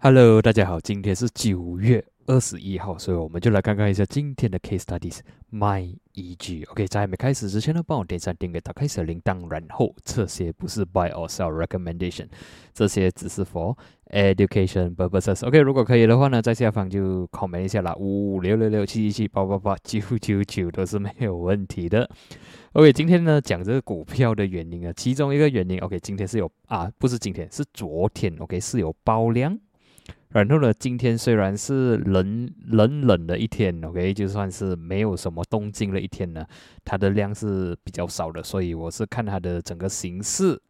Hello，大家好，今天是九月。二十一号，所以我们就来看看一下今天的 Case Studies。My EG。OK，在还没开始之前呢，帮我点赞、订阅、打开小铃铛，然后这些不是 Buy or Sell Recommendation，这些只是 For Education purposes。OK，如果可以的话呢，在下方就 comment 一下啦，五六六六七七七八八八九九九都是没有问题的。OK，今天呢讲这个股票的原因啊，其中一个原因，OK，今天是有啊，不是今天，是昨天，OK，是有爆量。然后呢，今天虽然是冷冷冷的一天，OK，就算是没有什么动静的一天呢，它的量是比较少的，所以我是看它的整个形势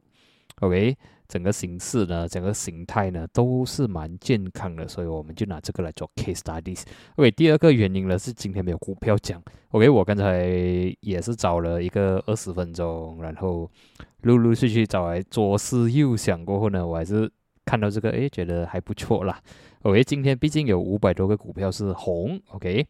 ，OK，整个形势呢，整个形态呢都是蛮健康的，所以我们就拿这个来做 case studies。OK，第二个原因呢是今天没有股票讲，OK，我刚才也是找了一个二十分钟，然后陆陆续续找来左思右想过后呢，我还是。看到这个，诶，觉得还不错啦。OK，今天毕竟有五百多个股票是红，OK，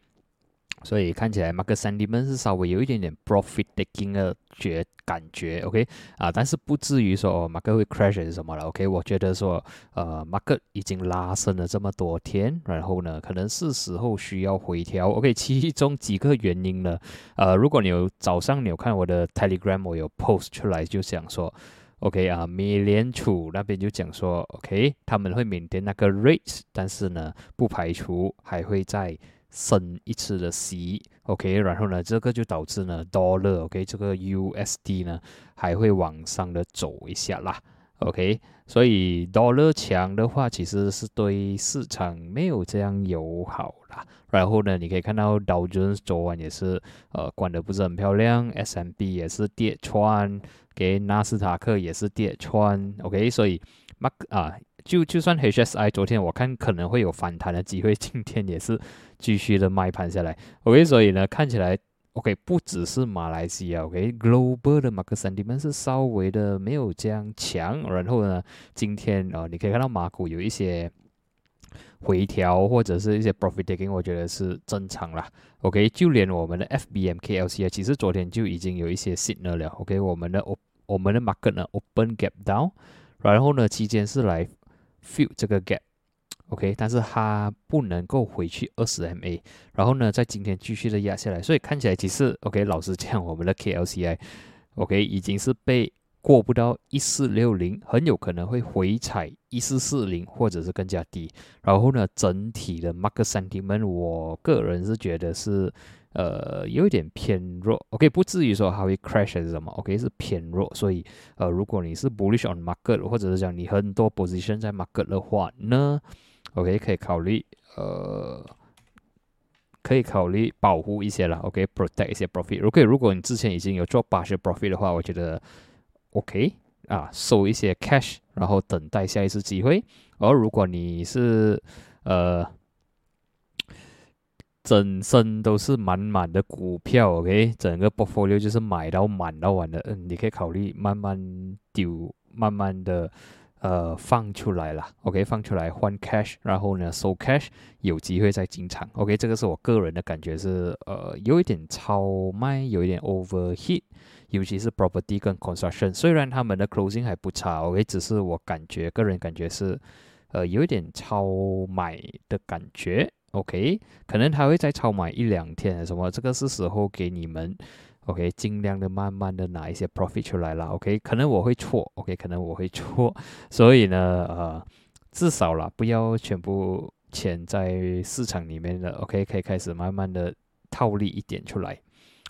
所以看起来 market sentiment 是稍微有一点点 profit taking 的觉感觉，OK，啊，但是不至于说 market 会 crash 是什么了，OK，我觉得说，呃，market 已经拉升了这么多天，然后呢，可能是时候需要回调，OK，其中几个原因呢，呃，如果你有早上你有看我的 Telegram，我有 post 出来，就想说。OK 啊，美联储那边就讲说，OK，他们会缅甸那个 rate，但是呢，不排除还会再升一次的息，OK，然后呢，这个就导致呢，dollar，OK，这个 USD 呢还会往上的走一下啦。，OK，所以 dollar 强的话，其实是对市场没有这样友好啦。然后呢，你可以看到道琼斯昨晚也是，呃，管的不是很漂亮，S M B 也是跌穿。给纳斯达克也是跌穿，OK，所以 Mark 啊，就就算 HSI 昨天我看可能会有反弹的机会，今天也是继续的卖盘下来，OK，所以呢看起来 OK 不只是马来西亚，OK，Global 的 Mark Sentiment 是稍微的没有这样强，然后呢今天啊你可以看到马股有一些。回调或者是一些 profit taking，我觉得是正常啦。OK，就连我们的 FBMKLC 啊，其实昨天就已经有一些 signal 了。OK，我们的我们的 market 呢 open gap down，然后呢期间是来 fill 这个 gap。OK，但是它不能够回去二十 MA，然后呢在今天继续的压下来，所以看起来其实 OK，老实讲，我们的 KLCI OK 已经是被。过不到一四六零，很有可能会回踩一四四零，或者是更加低。然后呢，整体的 market sentiment，我个人是觉得是呃有一点偏弱。OK，不至于说它会 crash 是什么。OK，是偏弱。所以呃，如果你是 bullish on market，或者是讲你很多 position 在 market 的话呢，OK 可以考虑呃可以考虑保护一些了。OK，protect 一些 profit。OK，如果你之前已经有做八些 profit 的话，我觉得。OK 啊，收一些 cash，然后等待下一次机会。而如果你是呃整身都是满满的股票，OK，整个 portfolio 就是买到满到完的，嗯，你可以考虑慢慢丢，慢慢的呃放出来了，OK，放出来换 cash，然后呢收 cash，有机会再进场。OK，这个是我个人的感觉是呃有一点超卖，有一点 overheat。尤其是 property 跟 construction，虽然他们的 closing 还不差，OK，只是我感觉个人感觉是，呃，有一点超买的感觉，OK，可能他会再超买一两天什么，这个是时候给你们，OK，尽量的慢慢的拿一些 profit 出来了，OK，可能我会错，OK，可能我会错，所以呢，呃，至少啦，不要全部钱在市场里面的，OK，可以开始慢慢的套利一点出来。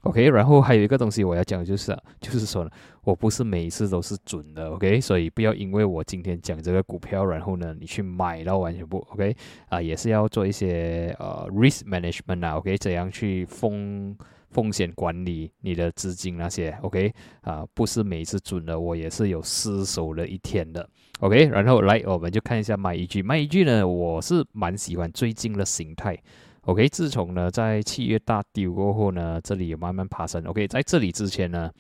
OK，然后还有一个东西我要讲，就是就是说呢，我不是每一次都是准的，OK，所以不要因为我今天讲这个股票，然后呢你去买到完全不 OK 啊，也是要做一些呃 risk management 啊，OK，怎样去封风险管理你的资金那些，OK 啊，不是每次准的，我也是有失手的一天的，OK，然后来我们就看一下卖一句，卖一句呢，我是蛮喜欢最近的形态。OK，自从呢在七月大丢过后呢，这里有慢慢爬升。OK，在这里之前呢，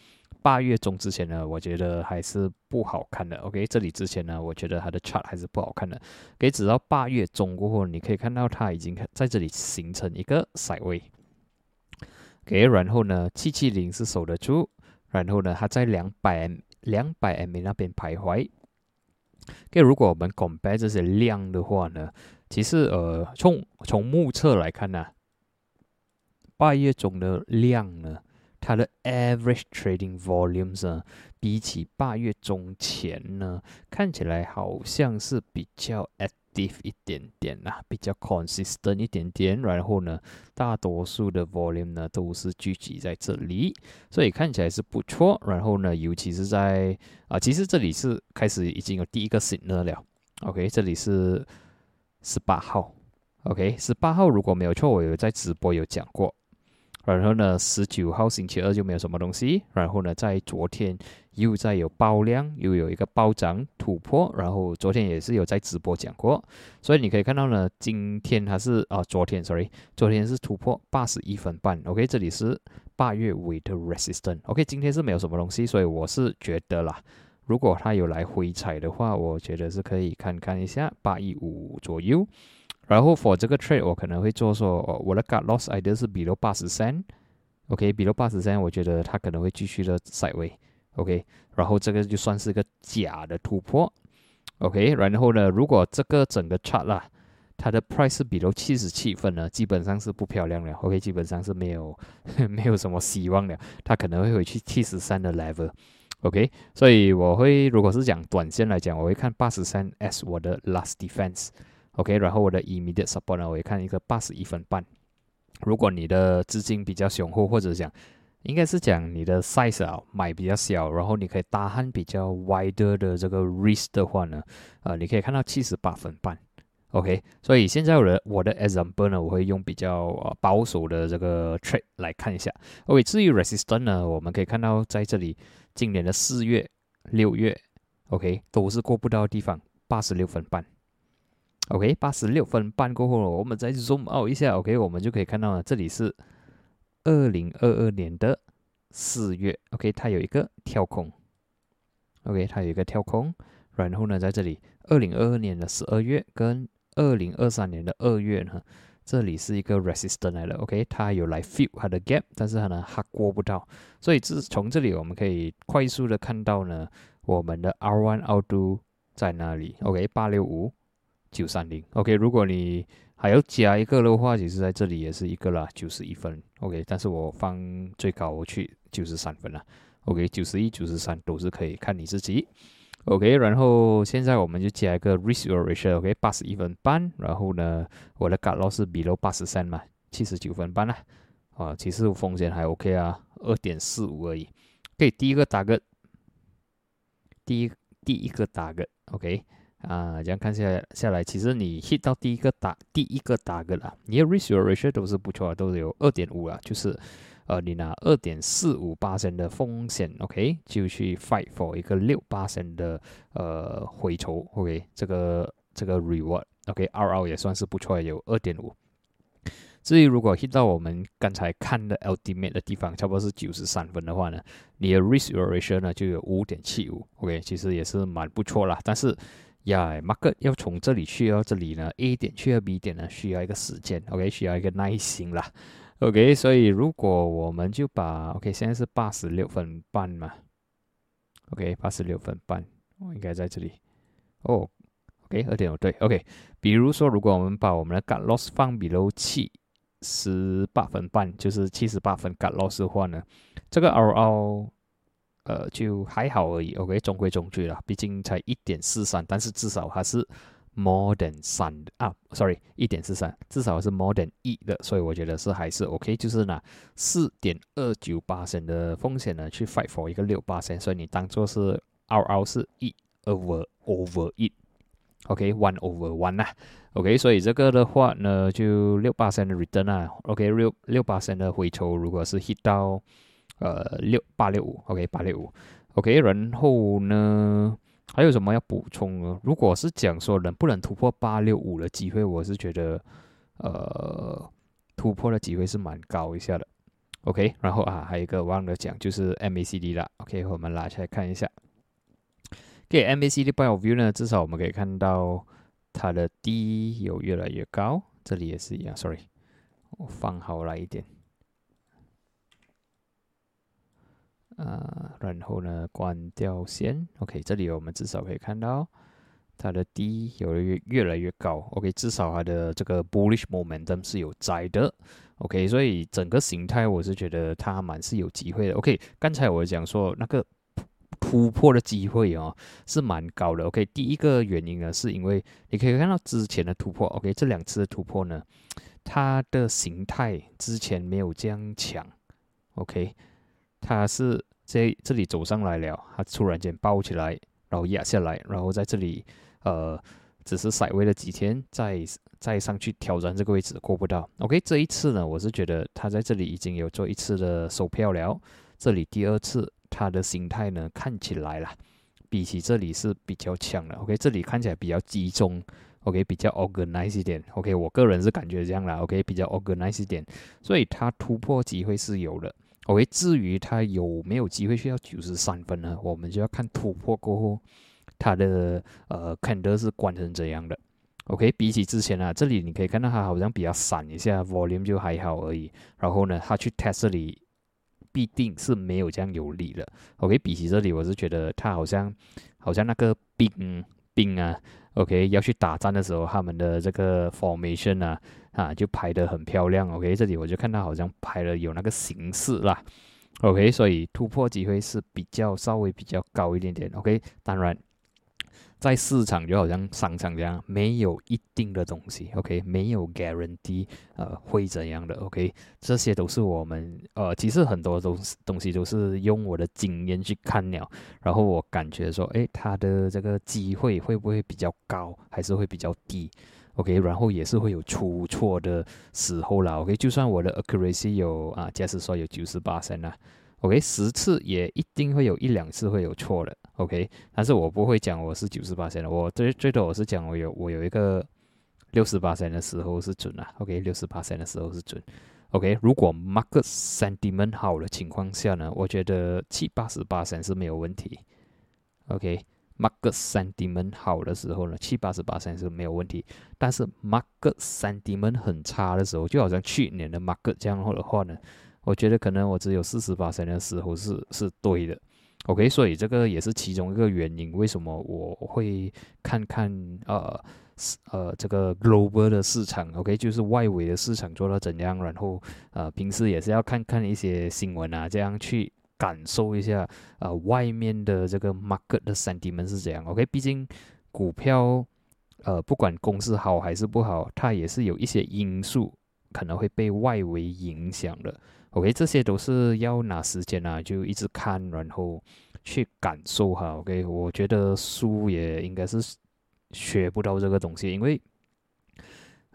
八月中之前呢，我觉得还是不好看的。OK，这里之前呢，我觉得它的 chart 还是不好看的。OK，直到八月中过后，你可以看到它已经在这里形成一个塞位。OK，然后呢，七七零是守得住，然后呢，它在两百两百 MA 那边徘徊。OK，如果我们 compare 这些量的话呢，其实呃，从从目测来看呢，八月中的量呢，它的 average trading volumes 呢，比起八月中前呢，看起来好像是比较 active 一点点啦，比较 consistent 一点点。然后呢，大多数的 volume 呢都是聚集在这里，所以看起来是不错。然后呢，尤其是在啊，其实这里是开始已经有第一个 signal 了。OK，这里是。十八号，OK，十八号如果没有错，我有在直播有讲过。然后呢，十九号星期二就没有什么东西。然后呢，在昨天又在有爆量，又有一个暴涨突破。然后昨天也是有在直播讲过，所以你可以看到呢，今天还是啊，昨天，sorry，昨天是突破八十一分半。OK，这里是八月尾的 resistance。OK，今天是没有什么东西，所以我是觉得啦。如果它有来回踩的话，我觉得是可以看看一下八一五左右。然后 for 这个 trade，我可能会做说，我的 got loss idea 是 below 八十三，OK，below 八十三，我觉得它可能会继续的 side OK，。然后这个就算是个假的突破，OK。然后呢，如果这个整个 chart 啦，它的 price 比如七十七分呢，基本上是不漂亮了，OK，基本上是没有 没有什么希望了，它可能会回去七十三的 level。OK，所以我会，如果是讲短线来讲，我会看八十三 S 我的 last defense，OK，然后我的 immediate support 呢，我会看一个八十一分半。如果你的资金比较雄厚，或者讲，应该是讲你的 size 啊买比较小，然后你可以搭汉比较 wider 的这个 risk 的话呢，呃，你可以看到七十八分半。OK，所以现在我的我的 example 呢，我会用比较保守的这个 trade 来看一下。OK，至于 resistance 呢，我们可以看到在这里。今年的四月、六月，OK，都是过不到的地方，八十六分半，OK，八十六分半过后，我们再 zoom out 一下，OK，我们就可以看到了，这里是二零二二年的四月，OK，它有一个跳空，OK，它有一个跳空，然后呢，在这里二零二二年的十二月跟二零二三年的二月呢。这里是一个 resistance 来的，OK，它有来 fill 它的 gap，但是它呢它过不到，所以自从这里我们可以快速的看到呢，我们的 R one R two 在哪里？OK，八六五九三零，OK，如果你还要加一个的话，其实在这里也是一个啦，九十一分，OK，但是我放最高我去九十三分了，OK，九十一、九十三都是可以看你自己。OK，然后现在我们就加一个 risk ratio，OK，八十一分半。然后呢，我的 cut loss 是 below 八十三嘛，七十九分半啦。啊，其实风险还 OK 啊，二点四五而已。OK，第一个打个，第一第一个打个，OK，啊，这样看下下来，其实你 hit 到第一个打第一个打个了，你的 risk ratio 都是不错，都有二点五啊，就是。呃，你拿二点四五八升的风险，OK，就去 fight for 一个六八升的呃回酬，OK，这个这个 reward，OK，RR 也算是不错，有二点五。至于如果 hit 到我们刚才看的 ultimate 的地方，差不多是九十三分的话呢，你的 risk ratio 呢就有五点七五，OK，其实也是蛮不错啦。但是呀，market 要从这里去到这里呢，A 点去到 B 点呢，需要一个时间，OK，需要一个耐心啦。OK，所以如果我们就把 OK，现在是八十六分半嘛，OK，八十六分半，我应该在这里。哦，OK，二点五对，OK，比如说如果我们把我们的 Got Loss 放比 w 七十八分半，就是七十八分 Got Loss 的话呢，这个 RO 呃就还好而已，OK，中规中矩了，毕竟才一点四三，但是至少还是。more than 三啊，sorry，一点四三，至少是 more than 一的，所以我觉得是还是 OK，就是拿四点二九八升的风险呢去 fight for 一个六八升，所以你当做是 RR 是一 over over 一，OK，one over one 呐，OK，所以这个的话呢就六八升的 return 啊，OK，六六八升的回抽，如果是 hit 到呃六八六五，OK，八六五，OK，然后呢？还有什么要补充呢？如果是讲说能不能突破八六五的机会，我是觉得，呃，突破的机会是蛮高一下的。OK，然后啊，还有一个忘了讲，就是 MACD 啦。OK，我们拉起来看一下。给 MACD by view 呢，至少我们可以看到它的低有越来越高，这里也是一样。Sorry，我放好来一点。啊，然后呢，关掉线。OK，这里我们至少可以看到它的低有越越来越高，OK，至少它的这个 bullish momentum 是有在的，OK，所以整个形态我是觉得它蛮是有机会的，OK，刚才我讲说那个突破的机会哦是蛮高的，OK，第一个原因呢是因为你可以看到之前的突破，OK，这两次的突破呢，它的形态之前没有这样强，OK，它是在这里走上来了，它突然间爆起来，然后压下来，然后在这里。呃，只是甩位了几天，再再上去挑战这个位置过不到。OK，这一次呢，我是觉得他在这里已经有做一次的收票了。这里第二次，他的心态呢看起来啦，比起这里是比较强的。OK，这里看起来比较集中，OK，比较 organized 一点。OK，我个人是感觉这样啦。OK，比较 organized 一点，所以他突破机会是有的。OK，至于他有没有机会去到九十三分呢？我们就要看突破过后。它的呃，candle 是关成怎样的，OK，比起之前啊，这里你可以看到它好像比较散一下，volume 就还好而已。然后呢，它去 test 这里必定是没有这样有力了，OK，比起这里，我是觉得它好像好像那个兵兵啊，OK，要去打仗的时候，他们的这个 formation 啊啊就拍得很漂亮，OK，这里我就看到好像拍了有那个形式啦，OK，所以突破机会是比较稍微比较高一点点，OK，当然。在市场就好像商场这样，没有一定的东西，OK，没有 guarantee，呃，会怎样的，OK，这些都是我们，呃，其实很多东东西都是用我的经验去看了，然后我感觉说，诶，它的这个机会会不会比较高，还是会比较低，OK，然后也是会有出错的时候啦，OK，就算我的 accuracy 有啊，假设说有九十八分啊。OK，十次也一定会有一两次会有错的，OK，但是我不会讲我是九十八线的，我最最多我是讲我有我有一个六十八线的时候是准啊，OK，六十八线的时候是准，OK，如果 market sentiment 好的情况下呢，我觉得七八十八线是没有问题。OK market sentiment 好的时候呢，七八十八三是没有问题，但是 market sentiment 很差的时候，就好像去年的 market 这样的话呢。我觉得可能我只有四十八三的时候是是对的，OK，所以这个也是其中一个原因，为什么我会看看呃呃这个 global 的市场，OK，就是外围的市场做到怎样，然后呃平时也是要看看一些新闻啊，这样去感受一下呃外面的这个 market 的 sentiment 是怎样，OK，毕竟股票呃不管公司好还是不好，它也是有一些因素可能会被外围影响的。OK，这些都是要拿时间啊，就一直看，然后去感受哈。OK，我觉得书也应该是学不到这个东西，因为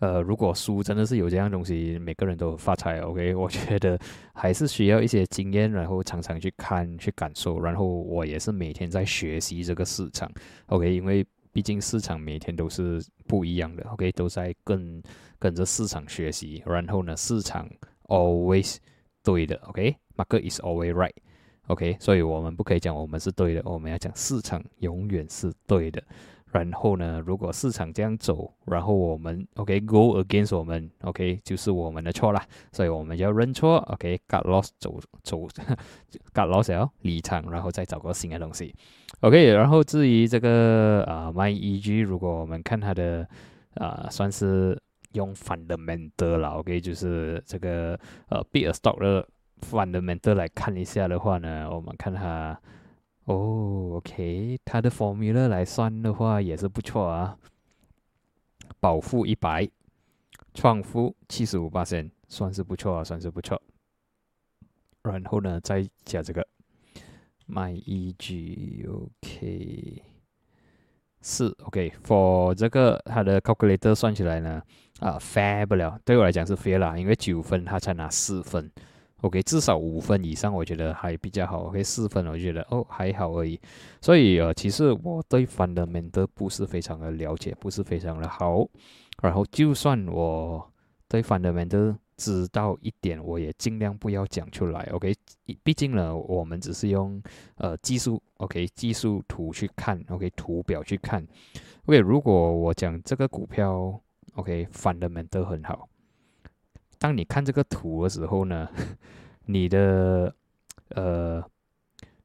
呃，如果书真的是有这样东西，每个人都发财。OK，我觉得还是需要一些经验，然后常常去看、去感受。然后我也是每天在学习这个市场。OK，因为毕竟市场每天都是不一样的。OK，都在跟跟着市场学习。然后呢，市场 always 对的，OK，market is always right，OK，所以我们不可以讲我们是对的，我们要讲市场永远是对的。然后呢，如果市场这样走，然后我们 OK，go against 我们，OK，就是我们的错啦，所以我们要认错，OK，cut loss 走走，cut loss 要离场，然后再找个新的东西，OK。然后至于这个啊，my EG，如果我们看它的啊，算是。用 fundamental 啦，OK，就是这个呃，big stock 的 fundamental 来看一下的话呢，我们看它，哦，OK，它的 formula 来算的话也是不错啊，保富一百，创富七十五八千，算是不错啊，算是不错。然后呢，再加这个 my EG，OK，四 OK，for 这个它的 calculator 算起来呢。啊，fair 不了，对我来讲是 fair 啦，因为九分他才拿四分，OK，至少五分以上我觉得还比较好，OK，四分我觉得哦还好而已，所以呃，其实我对 fundamental 不是非常的了解，不是非常的好，然后就算我对 fundamental 知道一点，我也尽量不要讲出来，OK，毕竟呢，我们只是用呃技术，OK，技术图去看，OK，图表去看，OK，如果我讲这个股票。OK，fundamental 很好。当你看这个图的时候呢，你的呃，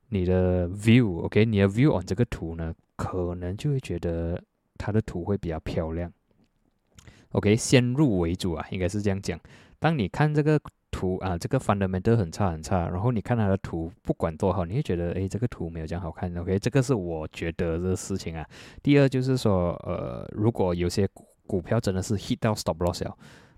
你的 view，OK，你的 view on 这个图呢，可能就会觉得它的图会比较漂亮。OK，先入为主啊，应该是这样讲。当你看这个图啊，这个 fundamental 很差很差，然后你看它的图不管多好，你会觉得诶，这个图没有这样好看。OK，这个是我觉得的事情啊。第二就是说，呃，如果有些股票真的是 hit 到 stop loss。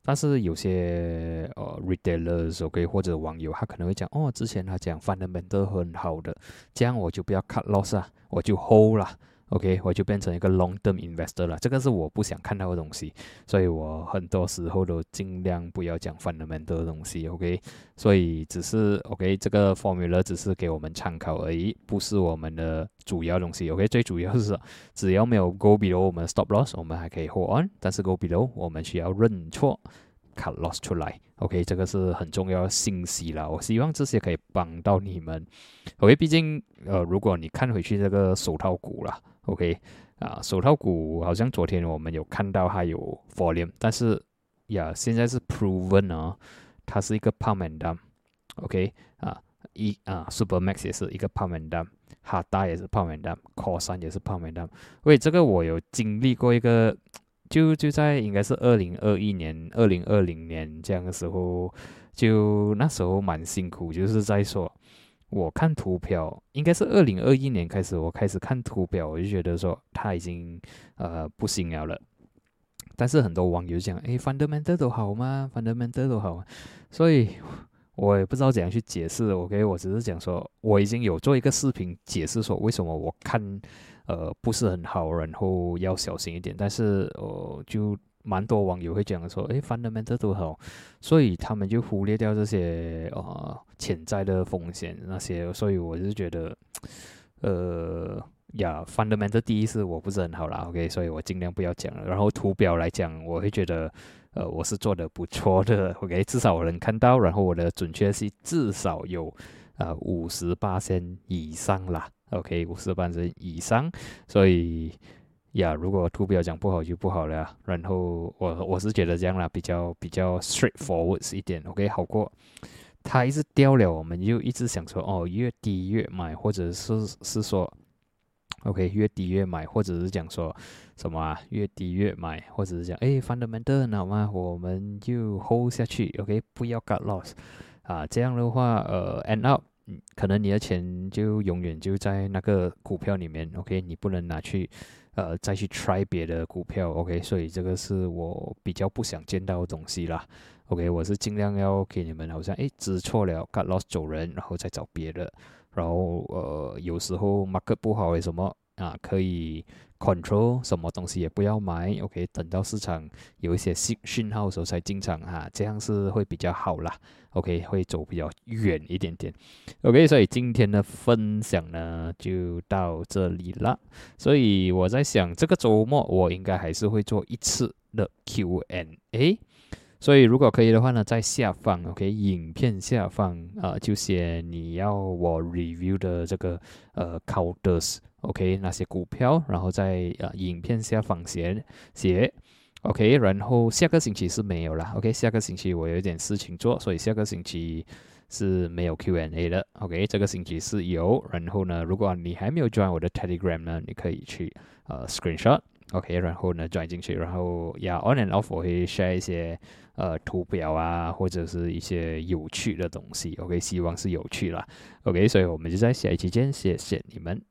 但是有些呃 retailers OK 或者网友他可能会讲哦，之前他讲 fundamental 很好的，这样我就不要 cut loss 啊，我就 hold 啦。OK，我就变成一个 long term investor 了，这个是我不想看到的东西，所以我很多时候都尽量不要讲 fundamental 的东西。OK，所以只是 OK 这个 formula 只是给我们参考而已，不是我们的主要东西。OK，最主要是只要没有 go below 我们 stop loss，我们还可以 hold on，但是 go below 我们需要认错。cut loss 出来，OK，这个是很重要的信息啦。我希望这些可以帮到你们，OK，毕竟呃，如果你看回去这个手套股啦，OK，啊，手套股好像昨天我们有看到它有 volume，但是呀，现在是 proven 啊，它是一个 p u m and dump，OK，啊，一啊，Supermax 也是一个 p u m and dump，哈达也是 p u m and dump，Core 三也是 p u m and dump，喂，这个我有经历过一个。就就在应该是二零二一年、二零二零年这样的时候，就那时候蛮辛苦，就是在说，我看图表，应该是二零二一年开始，我开始看图表，我就觉得说他已经呃不行了了。但是很多网友讲，哎，fundamental 都好吗？fundamental 都好，所以我也不知道怎样去解释。OK，我只是讲说，我已经有做一个视频解释说，为什么我看。呃，不是很好，然后要小心一点。但是，呃，就蛮多网友会讲说，诶 f u n d a m e n t a l 都好，所以他们就忽略掉这些呃潜在的风险那些。所以我是觉得，呃，呀，fundamental 第一是我不是很好啦，OK，所以我尽量不要讲了。然后图表来讲，我会觉得，呃，我是做的不错的，OK，至少我能看到，然后我的准确性至少有呃五十八线以上啦。OK，五十半身以上，所以呀，如果图表讲不好就不好了。然后我我是觉得这样啦，比较比较 straightforward 一点。OK，好过它一直掉了，我们就一直想说哦，越低越买，或者是是说 OK 越低越买，或者是讲说什么啊，越低越买，或者是讲哎 fundamental 好吗？我们就 hold 下去。OK，不要 cut loss 啊，这样的话呃 end up。可能你的钱就永远就在那个股票里面，OK，你不能拿去，呃，再去 try 别的股票，OK，所以这个是我比较不想见到的东西啦，OK，我是尽量要给你们好像，诶，知错了，got lost 走人，然后再找别的，然后呃，有时候 market 不好为什么啊，可以。control 什么东西也不要买，OK，等到市场有一些信讯号的时候才进场哈，这样是会比较好啦，OK，会走比较远一点点，OK，所以今天的分享呢就到这里了，所以我在想这个周末我应该还是会做一次的 Q&A，所以如果可以的话呢，在下方 OK，影片下方啊就写你要我 review 的这个呃 counters。OK，那些股票，然后在呃影片下方写写，OK，然后下个星期是没有了，OK，下个星期我有点事情做，所以下个星期是没有 Q&A 的，OK，这个星期是有，然后呢，如果你还没有 join 我的 Telegram 呢，你可以去呃 Screenshot，OK，然后呢 join 进去，然后呀 On and Off 我会 share 一些呃图表啊，或者是一些有趣的东西，OK，希望是有趣啦 o k 所以我们就在下一期见，谢谢你们。